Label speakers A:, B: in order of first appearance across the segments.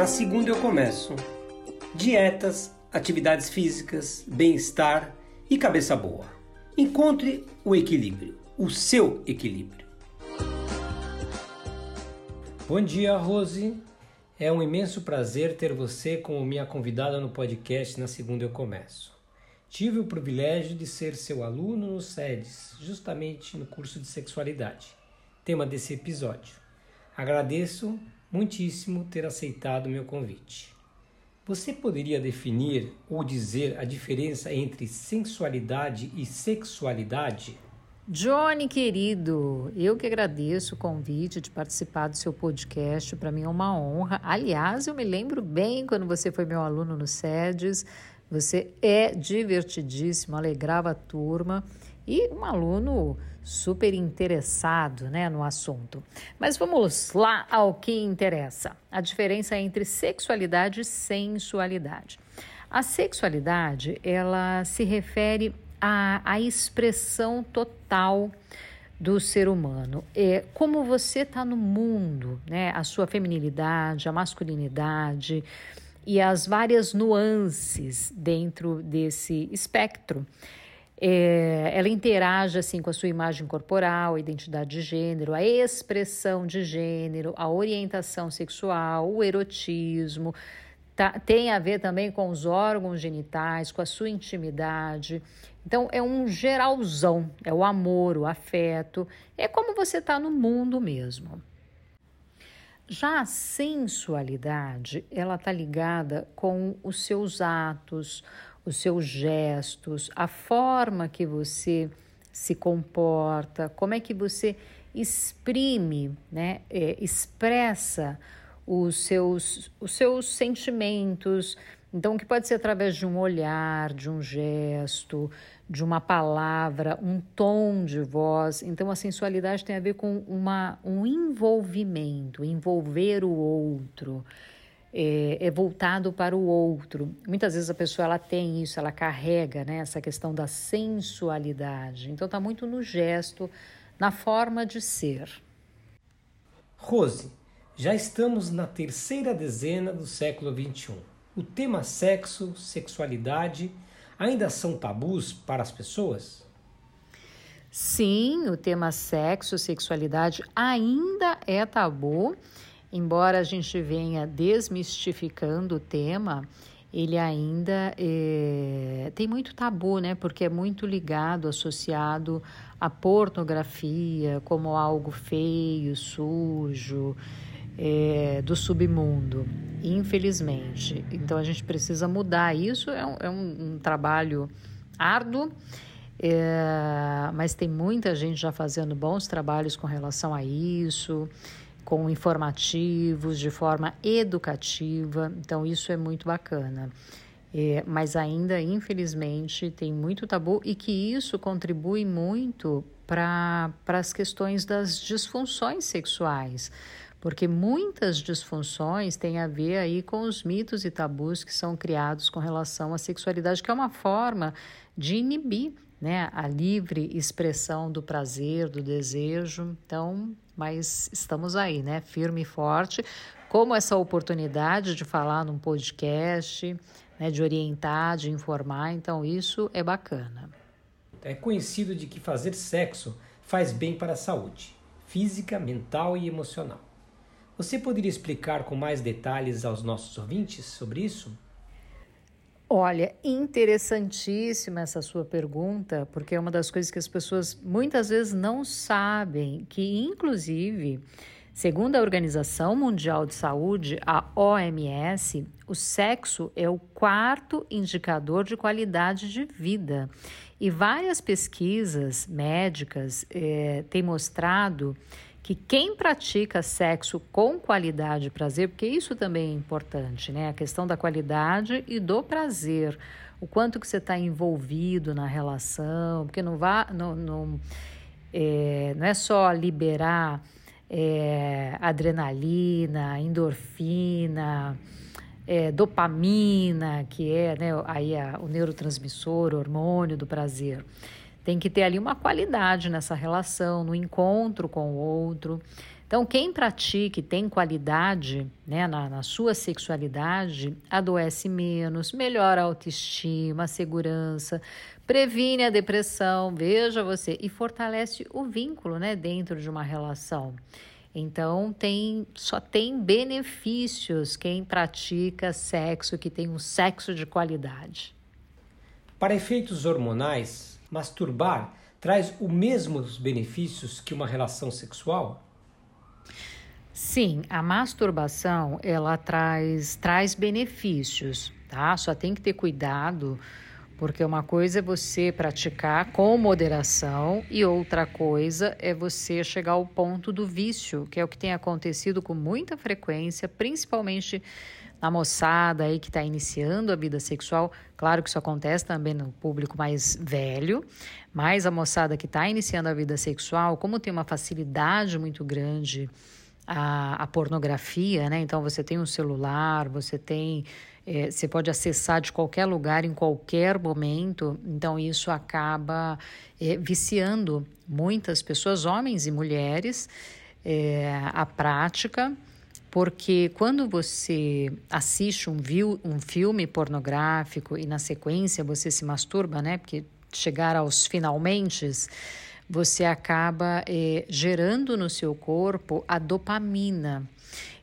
A: Na segunda eu começo. Dietas, atividades físicas, bem-estar e cabeça boa. Encontre o equilíbrio, o seu equilíbrio. Bom dia, Rose. É um imenso prazer ter você como minha convidada no podcast Na Segunda Eu Começo. Tive o privilégio de ser seu aluno no SEDES, justamente no curso de sexualidade, tema desse episódio. Agradeço muitíssimo ter aceitado meu convite. Você poderia definir ou dizer a diferença entre sensualidade e sexualidade?
B: Johnny querido, eu que agradeço o convite de participar do seu podcast. Para mim é uma honra. Aliás, eu me lembro bem quando você foi meu aluno no SEDES. Você é divertidíssimo, alegrava a turma e um aluno super interessado né, no assunto. Mas vamos lá ao que interessa: a diferença entre sexualidade e sensualidade. A sexualidade ela se refere à, à expressão total do ser humano. É como você está no mundo, né? A sua feminilidade, a masculinidade e as várias nuances dentro desse espectro. É, ela interage assim com a sua imagem corporal, a identidade de gênero, a expressão de gênero, a orientação sexual, o erotismo. Tá, tem a ver também com os órgãos genitais, com a sua intimidade. Então é um geralzão, é o amor, o afeto, é como você está no mundo mesmo. Já a sensualidade, ela está ligada com os seus atos, os seus gestos, a forma que você se comporta, como é que você exprime, né, é, expressa os seus, os seus sentimentos. Então, que pode ser através de um olhar, de um gesto, de uma palavra, um tom de voz. Então, a sensualidade tem a ver com uma, um envolvimento, envolver o outro é, é, voltado para o outro. Muitas vezes a pessoa ela tem isso, ela carrega né, essa questão da sensualidade. Então está muito no gesto, na forma de ser.
A: Rose, já estamos na terceira dezena do século XXI. O tema sexo, sexualidade ainda são tabus para as pessoas?
B: Sim, o tema sexo, sexualidade ainda é tabu embora a gente venha desmistificando o tema, ele ainda é, tem muito tabu, né? Porque é muito ligado, associado à pornografia como algo feio, sujo, é, do submundo, infelizmente. Então a gente precisa mudar isso. É um, é um, um trabalho árduo. É, mas tem muita gente já fazendo bons trabalhos com relação a isso com informativos, de forma educativa. Então, isso é muito bacana. É, mas ainda, infelizmente, tem muito tabu e que isso contribui muito para as questões das disfunções sexuais, porque muitas disfunções têm a ver aí com os mitos e tabus que são criados com relação à sexualidade, que é uma forma de inibir né, a livre expressão do prazer, do desejo. Então, mas estamos aí, né, firme e forte, como essa oportunidade de falar num podcast, né, de orientar, de informar, então isso é bacana.
A: É conhecido de que fazer sexo faz bem para a saúde, física, mental e emocional. Você poderia explicar com mais detalhes aos nossos ouvintes sobre isso?
B: Olha, interessantíssima essa sua pergunta, porque é uma das coisas que as pessoas muitas vezes não sabem, que inclusive, segundo a Organização Mundial de Saúde, a OMS, o sexo é o quarto indicador de qualidade de vida. E várias pesquisas médicas eh, têm mostrado que quem pratica sexo com qualidade e prazer, porque isso também é importante, né? A questão da qualidade e do prazer. O quanto que você está envolvido na relação, porque não, vá, não, não, é, não é só liberar é, adrenalina, endorfina, é, dopamina, que é né, aí a, o neurotransmissor, o hormônio do prazer Tem que ter ali uma qualidade nessa relação, no encontro com o outro. Então, quem pratica e tem qualidade né, na, na sua sexualidade adoece menos, melhora a autoestima, a segurança, previne a depressão, veja você, e fortalece o vínculo né, dentro de uma relação. Então tem só tem benefícios quem pratica sexo que tem um sexo de qualidade.
A: Para efeitos hormonais, masturbar traz os mesmos benefícios que uma relação sexual?
B: Sim, a masturbação ela traz, traz benefícios, tá? Só tem que ter cuidado, porque uma coisa é você praticar com moderação e outra coisa é você chegar ao ponto do vício, que é o que tem acontecido com muita frequência, principalmente na moçada aí que está iniciando a vida sexual. Claro que isso acontece também no público mais velho, mas a moçada que está iniciando a vida sexual, como tem uma facilidade muito grande a, a pornografia, né? Então você tem um celular, você tem. É, você pode acessar de qualquer lugar, em qualquer momento, então isso acaba é, viciando muitas pessoas, homens e mulheres, é, a prática, porque quando você assiste um, viu, um filme pornográfico e na sequência você se masturba, né? Porque chegar aos finalmente você acaba é, gerando no seu corpo a dopamina.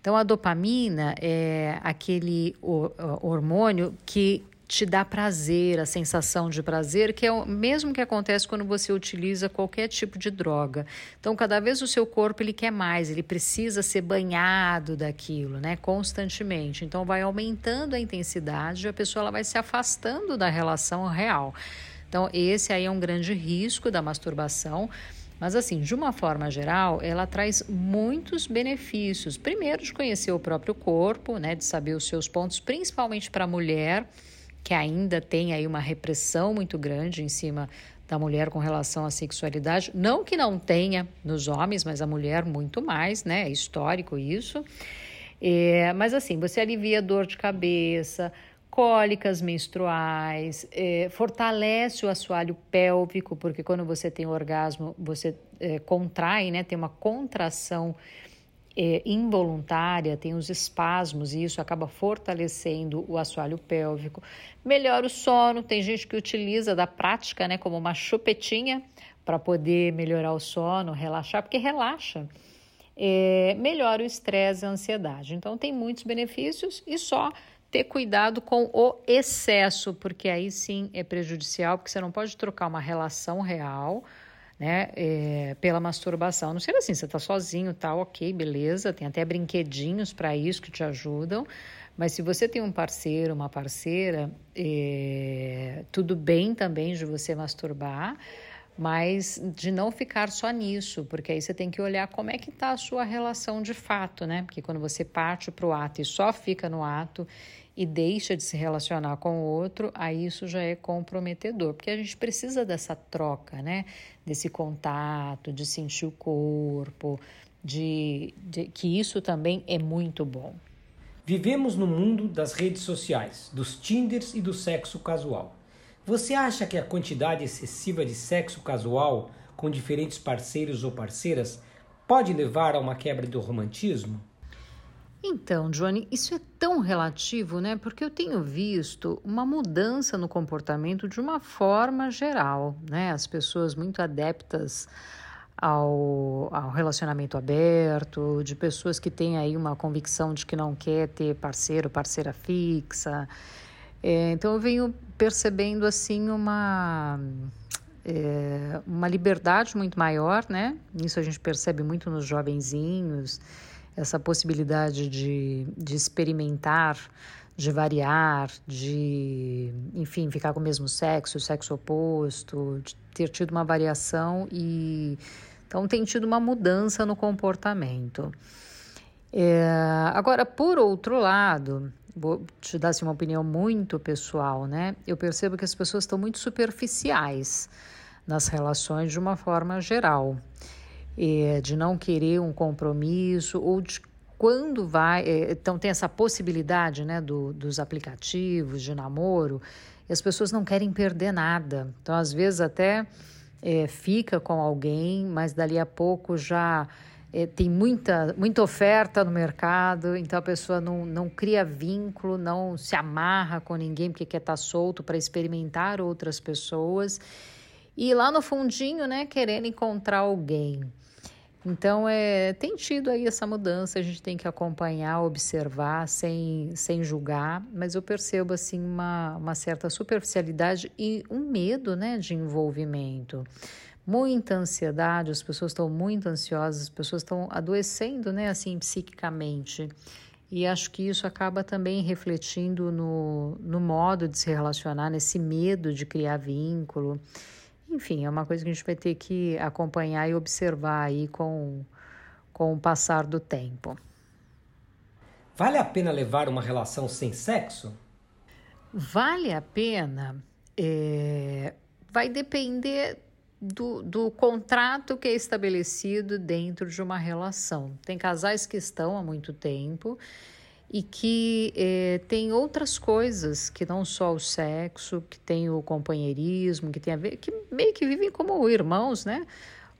B: Então, a dopamina é aquele hormônio que te dá prazer, a sensação de prazer, que é o mesmo que acontece quando você utiliza qualquer tipo de droga. Então, cada vez o seu corpo ele quer mais, ele precisa ser banhado daquilo, né, constantemente. Então, vai aumentando a intensidade, e a pessoa ela vai se afastando da relação real. Então, esse aí é um grande risco da masturbação. Mas, assim, de uma forma geral, ela traz muitos benefícios. Primeiro, de conhecer o próprio corpo, né, de saber os seus pontos, principalmente para a mulher, que ainda tem aí uma repressão muito grande em cima da mulher com relação à sexualidade. Não que não tenha nos homens, mas a mulher muito mais, né? É histórico isso. É, mas assim, você alivia dor de cabeça, cólicas menstruais, é, fortalece o assoalho pélvico, porque quando você tem orgasmo, você é, contrai, né, tem uma contração é, involuntária, tem os espasmos e isso acaba fortalecendo o assoalho pélvico. Melhora o sono, tem gente que utiliza da prática né, como uma chupetinha para poder melhorar o sono, relaxar, porque relaxa. É, melhora o estresse e a ansiedade. Então, tem muitos benefícios e só ter cuidado com o excesso, porque aí sim é prejudicial, porque você não pode trocar uma relação real né, é, pela masturbação. Não ser assim, você está sozinho, tá ok, beleza, tem até brinquedinhos para isso que te ajudam, mas se você tem um parceiro, uma parceira, é, tudo bem também de você masturbar, mas de não ficar só nisso, porque aí você tem que olhar como é que está a sua relação de fato, né? Porque quando você parte para o ato e só fica no ato e deixa de se relacionar com o outro, aí isso já é comprometedor, porque a gente precisa dessa troca, né? Desse contato, de sentir o corpo, de, de que isso também é muito bom.
A: Vivemos no mundo das redes sociais, dos Tinders e do sexo casual. Você acha que a quantidade excessiva de sexo casual com diferentes parceiros ou parceiras pode levar a uma quebra do romantismo?
B: Então, Johnny, isso é tão relativo, né? Porque eu tenho visto uma mudança no comportamento de uma forma geral, né? As pessoas muito adeptas ao, ao relacionamento aberto, de pessoas que têm aí uma convicção de que não quer ter parceiro, parceira fixa. É, então, eu venho percebendo, assim, uma... É, uma liberdade muito maior, né? Isso a gente percebe muito nos jovenzinhos, essa possibilidade de, de experimentar, de variar, de, enfim, ficar com o mesmo sexo, sexo oposto, de ter tido uma variação e então tem tido uma mudança no comportamento. É, agora, por outro lado, vou te dar assim, uma opinião muito pessoal, né? Eu percebo que as pessoas estão muito superficiais nas relações de uma forma geral é, de não querer um compromisso ou de quando vai. É, então, tem essa possibilidade né, do, dos aplicativos de namoro e as pessoas não querem perder nada. Então, às vezes, até é, fica com alguém, mas dali a pouco já é, tem muita, muita oferta no mercado, então a pessoa não, não cria vínculo, não se amarra com ninguém porque quer estar tá solto para experimentar outras pessoas. E lá no fundinho, né, querendo encontrar alguém. Então, é, tem tido aí essa mudança, a gente tem que acompanhar, observar, sem, sem julgar, mas eu percebo, assim, uma, uma certa superficialidade e um medo, né, de envolvimento. Muita ansiedade, as pessoas estão muito ansiosas, as pessoas estão adoecendo, né, assim, psiquicamente. E acho que isso acaba também refletindo no, no modo de se relacionar, nesse medo de criar vínculo. Enfim, é uma coisa que a gente vai ter que acompanhar e observar aí com, com o passar do tempo.
A: Vale a pena levar uma relação sem sexo?
B: Vale a pena. É, vai depender do, do contrato que é estabelecido dentro de uma relação. Tem casais que estão há muito tempo e que eh, tem outras coisas que não só o sexo, que tem o companheirismo, que tem a ver, que meio que vivem como irmãos, né?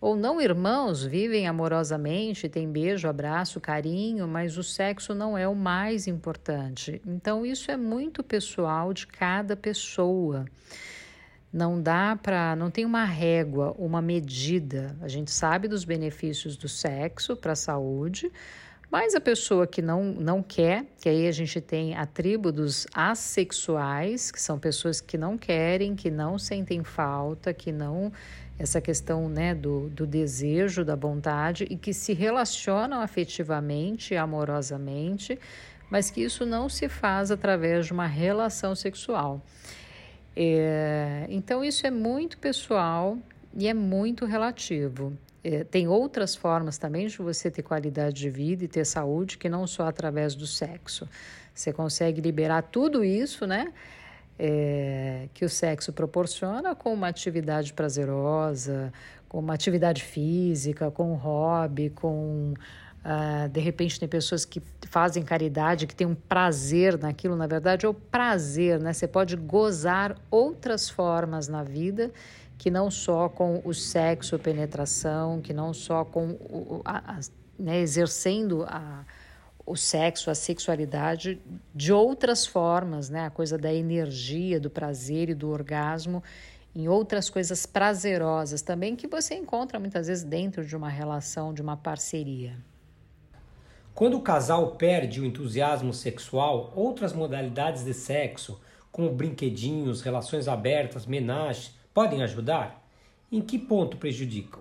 B: Ou não irmãos, vivem amorosamente, tem beijo, abraço, carinho, mas o sexo não é o mais importante. Então, isso é muito pessoal de cada pessoa. Não dá para, não tem uma régua, uma medida. A gente sabe dos benefícios do sexo para a saúde, mas a pessoa que não, não quer, que aí a gente tem a tribo dos assexuais, que são pessoas que não querem, que não sentem falta, que não. Essa questão né, do, do desejo, da vontade, e que se relacionam afetivamente, amorosamente, mas que isso não se faz através de uma relação sexual. É, então, isso é muito pessoal e é muito relativo. É, tem outras formas também de você ter qualidade de vida e ter saúde que não só através do sexo. Você consegue liberar tudo isso, né? É, que o sexo proporciona com uma atividade prazerosa, com uma atividade física, com um hobby, com. Uh, de repente, tem pessoas que fazem caridade, que têm um prazer naquilo, na verdade, é o prazer, né? Você pode gozar outras formas na vida que não só com o sexo, penetração, que não só com o, a, a, né, exercendo a, o sexo, a sexualidade de outras formas, né, a coisa da energia, do prazer e do orgasmo, em outras coisas prazerosas também que você encontra muitas vezes dentro de uma relação, de uma parceria.
A: Quando o casal perde o entusiasmo sexual, outras modalidades de sexo, como brinquedinhos, relações abertas, menage, podem ajudar? Em que ponto prejudicam?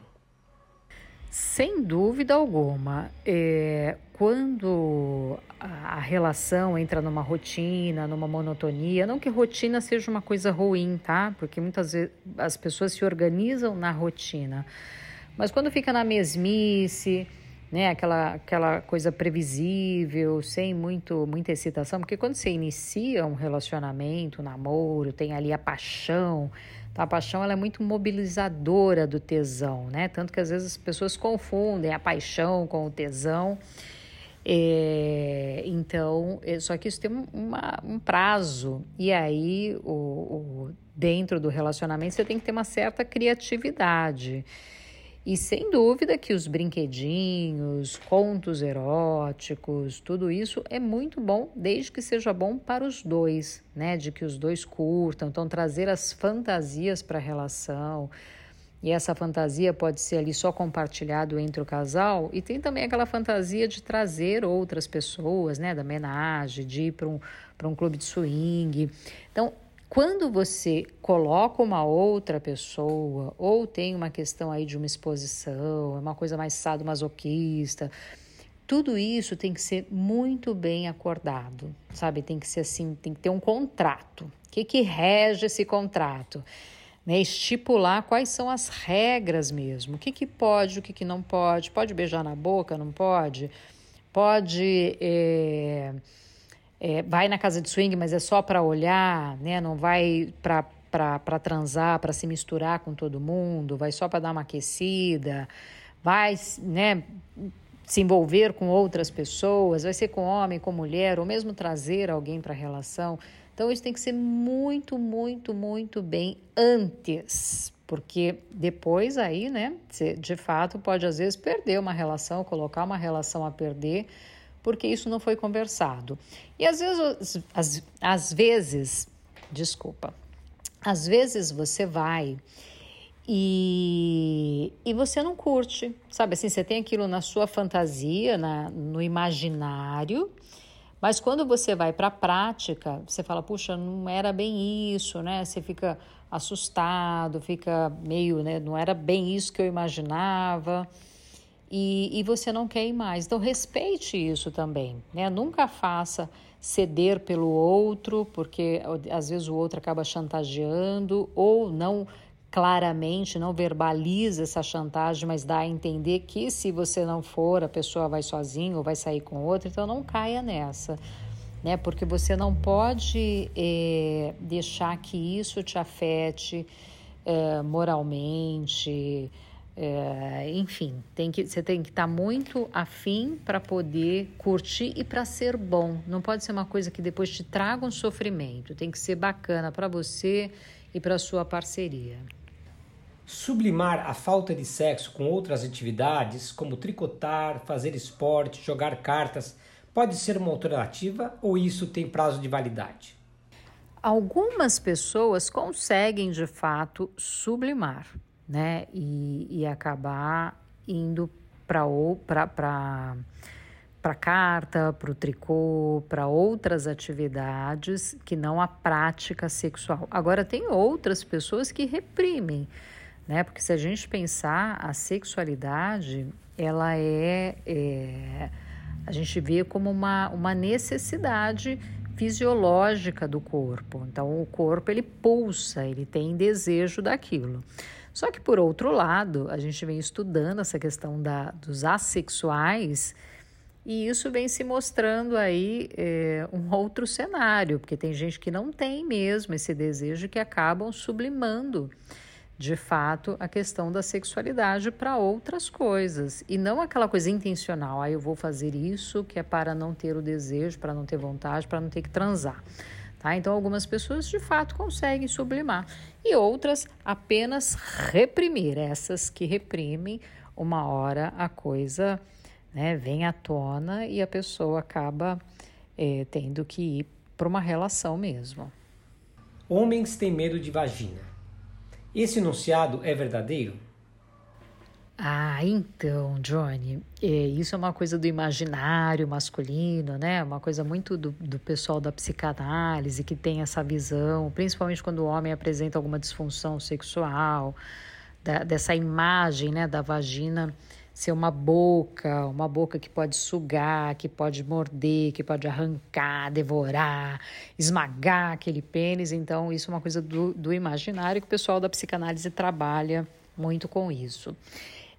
B: Sem dúvida alguma. É, quando a, relação entra numa rotina, numa monotonia, não que rotina seja uma coisa ruim, tá? Porque muitas vezes as pessoas se organizam na rotina. Mas quando fica na mesmice, né, aquela, aquela coisa previsível, sem muito, muita excitação, porque quando você inicia um relacionamento, um namoro, tem ali a paixão, então, a paixão ela é muito mobilizadora do tesão, né? Tanto que às vezes as pessoas confundem a paixão com o tesão. É, então, é, só que isso tem uma, um prazo. E aí, o, o, dentro do relacionamento, você tem que ter uma certa criatividade. E sem dúvida que os brinquedinhos, contos eróticos, tudo isso é muito bom, desde que seja bom para os dois, né? De que os dois curtam, então trazer as fantasias para a relação. E essa fantasia pode ser ali só compartilhado entre o casal, e tem também aquela fantasia de trazer outras pessoas, né, da homenagem, de ir para um, um clube de swing. Então, quando você coloca uma outra pessoa, ou tem uma questão aí de uma exposição, é uma coisa mais sadomasoquista, tudo isso tem que ser muito bem acordado, sabe? Tem que ser assim, tem que ter um contrato. O que, que rege esse contrato? Né? Estipular quais são as regras mesmo. O que, que pode, o que, que não pode. Pode beijar na boca, não pode? Pode. É é, vai na casa de swing, mas é só para olhar, né? Não vai para transar, para se misturar com todo mundo, vai só para dar uma aquecida, vai, né? Se envolver com outras pessoas, vai ser com homem, com mulher, ou mesmo trazer alguém para a relação. Então, isso tem que ser muito, muito, muito bem antes porque depois aí, né, você de fato pode às vezes perder uma relação, colocar uma relação a perder, porque isso não foi conversado. E às vezes, às, às vezes, desculpa, às vezes você vai e, e você não curte, sabe assim, você tem aquilo na sua fantasia, na, no imaginário, mas quando você vai para a prática, você fala, puxa, não era bem isso, né? Você fica assustado, fica meio, né? Não era bem isso que eu imaginava. E, e você não quer ir mais. Então, respeite isso também, né? Nunca faça ceder pelo outro, porque às vezes o outro acaba chantageando ou não claramente, não verbaliza essa chantagem, mas dá a entender que se você não for, a pessoa vai sozinha ou vai sair com outro, então não caia nessa. Né? Porque você não pode é, deixar que isso te afete é, moralmente, é, enfim, tem que, você tem que estar tá muito afim para poder curtir e para ser bom. Não pode ser uma coisa que depois te traga um sofrimento. Tem que ser bacana para você e para sua parceria.
A: Sublimar a falta de sexo com outras atividades, como tricotar, fazer esporte, jogar cartas, pode ser uma alternativa ou isso tem prazo de validade?
B: Algumas pessoas conseguem de fato sublimar, né? E, e acabar indo para para carta, para o tricô, para outras atividades que não a prática sexual. Agora tem outras pessoas que reprimem né? Porque se a gente pensar a sexualidade, ela é, é a gente vê como uma, uma necessidade fisiológica do corpo. Então o corpo ele pulsa, ele tem desejo daquilo. Só que por outro lado, a gente vem estudando essa questão da, dos assexuais e isso vem se mostrando aí é, um outro cenário, porque tem gente que não tem mesmo esse desejo que acabam sublimando de fato, a questão da sexualidade para outras coisas e não aquela coisa intencional. Ah, eu vou fazer isso que é para não ter o desejo, para não ter vontade, para não ter que transar. Tá? Então, algumas pessoas de fato conseguem sublimar e outras apenas reprimir. Essas que reprimem, uma hora a coisa né, vem à tona e a pessoa acaba é, tendo que ir para uma relação mesmo.
A: Homens têm medo de vagina. Esse enunciado é verdadeiro?
B: Ah, então, Johnny, é, isso é uma coisa do imaginário masculino, né? Uma coisa muito do, do pessoal da psicanálise que tem essa visão, principalmente quando o homem apresenta alguma disfunção sexual, da, dessa imagem, né, da vagina ser uma boca, uma boca que pode sugar, que pode morder, que pode arrancar, devorar, esmagar aquele pênis. Então, isso é uma coisa do, do imaginário que o pessoal da psicanálise trabalha muito com isso.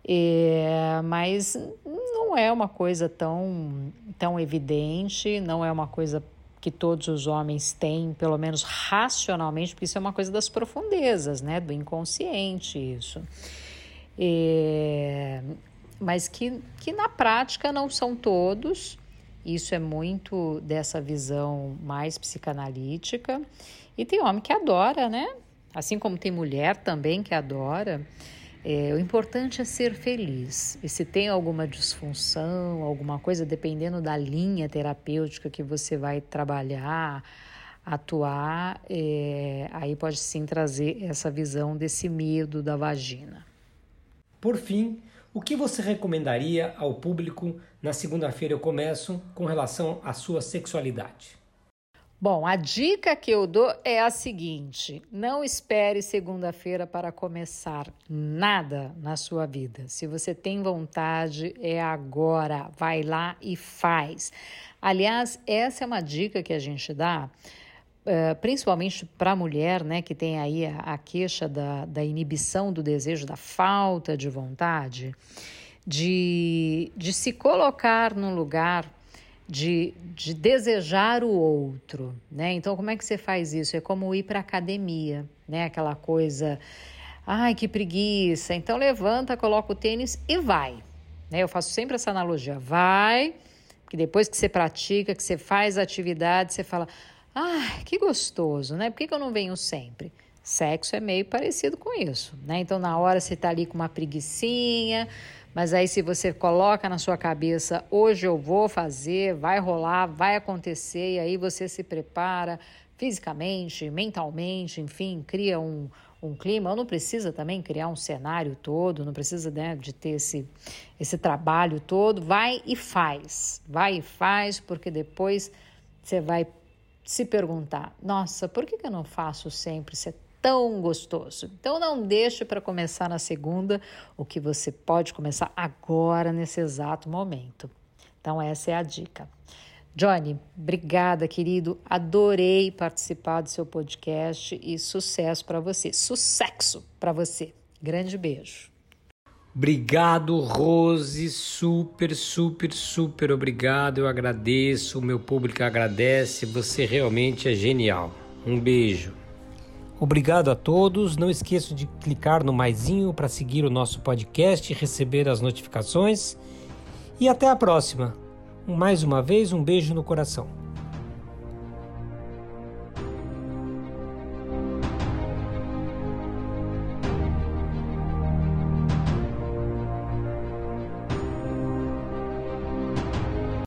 B: É, mas não é uma coisa tão, tão evidente, não é uma coisa que todos os homens têm, pelo menos racionalmente, porque isso é uma coisa das profundezas, né, do inconsciente, isso. É, mas que, que na prática não são todos. Isso é muito dessa visão mais psicanalítica. E tem homem que adora, né? Assim como tem mulher também que adora. É, o importante é ser feliz. E se tem alguma disfunção, alguma coisa, dependendo da linha terapêutica que você vai trabalhar, atuar, é, aí pode sim trazer essa visão desse medo da vagina.
A: Por fim, o que você recomendaria ao público na segunda-feira eu começo com relação à sua sexualidade?
B: Bom, a dica que eu dou é a seguinte: não espere segunda-feira para começar nada na sua vida. Se você tem vontade, é agora. Vai lá e faz. Aliás, essa é uma dica que a gente dá Uh, principalmente para a mulher, né, que tem aí a, a queixa da, da inibição do desejo, da falta de vontade, de, de se colocar num lugar de, de desejar o outro, né? Então, como é que você faz isso? É como ir para academia, né? Aquela coisa, ai, que preguiça. Então, levanta, coloca o tênis e vai. Né? Eu faço sempre essa analogia. Vai, que depois que você pratica, que você faz a atividade, você fala, ah, que gostoso, né? Por que, que eu não venho sempre? Sexo é meio parecido com isso, né? Então, na hora você tá ali com uma preguiçinha, mas aí se você coloca na sua cabeça, hoje eu vou fazer, vai rolar, vai acontecer, e aí você se prepara fisicamente, mentalmente, enfim, cria um, um clima, ou não precisa também criar um cenário todo, não precisa né, de ter esse, esse trabalho todo, vai e faz, vai e faz, porque depois você vai se perguntar, nossa, por que, que eu não faço sempre? Tão gostoso. Então não deixe para começar na segunda o que você pode começar agora nesse exato momento. Então essa é a dica. Johnny, obrigada, querido. Adorei participar do seu podcast e sucesso para você. Sucesso para você. Grande beijo.
A: Obrigado, Rose. Super, super, super obrigado. Eu agradeço. O meu público agradece. Você realmente é genial. Um beijo. Obrigado a todos. Não esqueça de clicar no maisinho para seguir o nosso podcast e receber as notificações. E até a próxima. Mais uma vez, um beijo no coração.